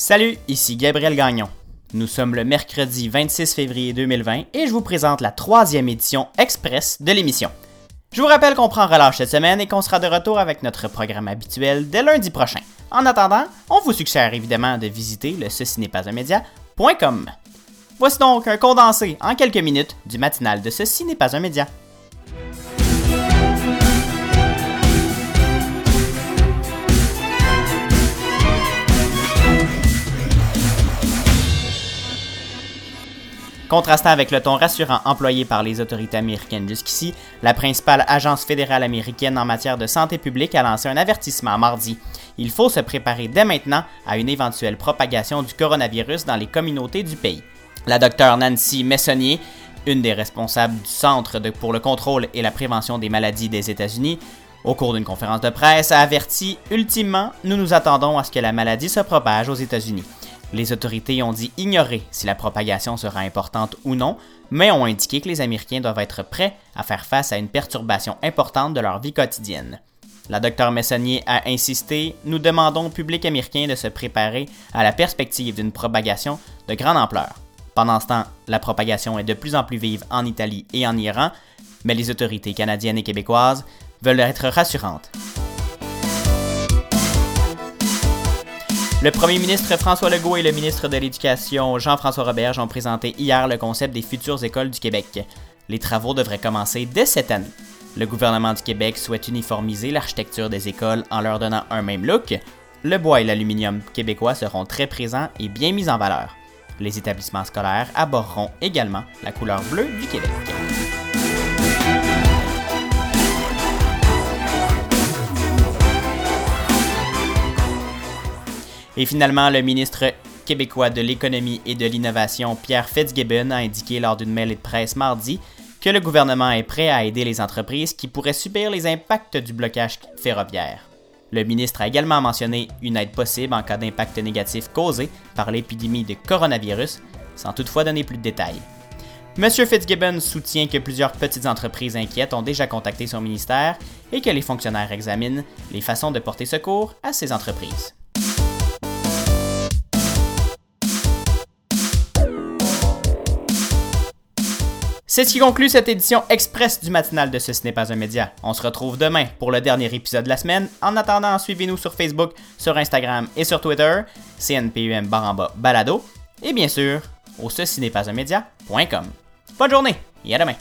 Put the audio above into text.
Salut, ici Gabriel Gagnon. Nous sommes le mercredi 26 février 2020 et je vous présente la troisième édition express de l'émission. Je vous rappelle qu'on prend relâche cette semaine et qu'on sera de retour avec notre programme habituel dès lundi prochain. En attendant, on vous suggère évidemment de visiter le ceci n'est pas un média.com. Voici donc un condensé en quelques minutes du matinal de Ceci n'est pas un média. Contrastant avec le ton rassurant employé par les autorités américaines jusqu'ici, la principale agence fédérale américaine en matière de santé publique a lancé un avertissement mardi. Il faut se préparer dès maintenant à une éventuelle propagation du coronavirus dans les communautés du pays. La docteure Nancy Messonnier, une des responsables du Centre pour le contrôle et la prévention des maladies des États-Unis, au cours d'une conférence de presse, a averti Ultimement, nous nous attendons à ce que la maladie se propage aux États-Unis. Les autorités ont dit ignorer si la propagation sera importante ou non, mais ont indiqué que les Américains doivent être prêts à faire face à une perturbation importante de leur vie quotidienne. La docteure Messonnier a insisté Nous demandons au public américain de se préparer à la perspective d'une propagation de grande ampleur. Pendant ce temps, la propagation est de plus en plus vive en Italie et en Iran, mais les autorités canadiennes et québécoises veulent être rassurantes. Le premier ministre François Legault et le ministre de l'Éducation Jean-François Roberge ont présenté hier le concept des futures écoles du Québec. Les travaux devraient commencer dès cette année. Le gouvernement du Québec souhaite uniformiser l'architecture des écoles en leur donnant un même look. Le bois et l'aluminium québécois seront très présents et bien mis en valeur. Les établissements scolaires aborderont également la couleur bleue du Québec. Et finalement, le ministre québécois de l'économie et de l'innovation, Pierre Fitzgibbon, a indiqué lors d'une mêlée de presse mardi que le gouvernement est prêt à aider les entreprises qui pourraient subir les impacts du blocage ferroviaire. Le ministre a également mentionné une aide possible en cas d'impact négatif causé par l'épidémie de coronavirus, sans toutefois donner plus de détails. M. Fitzgibbon soutient que plusieurs petites entreprises inquiètes ont déjà contacté son ministère et que les fonctionnaires examinent les façons de porter secours à ces entreprises. C'est ce qui conclut cette édition express du matinal de Ce n'est pas un média. On se retrouve demain pour le dernier épisode de la semaine. En attendant, suivez-nous sur Facebook, sur Instagram et sur Twitter, CNPUM baramba balado, et bien sûr, au ceci n'est pas un média.com. Bonne journée et à demain!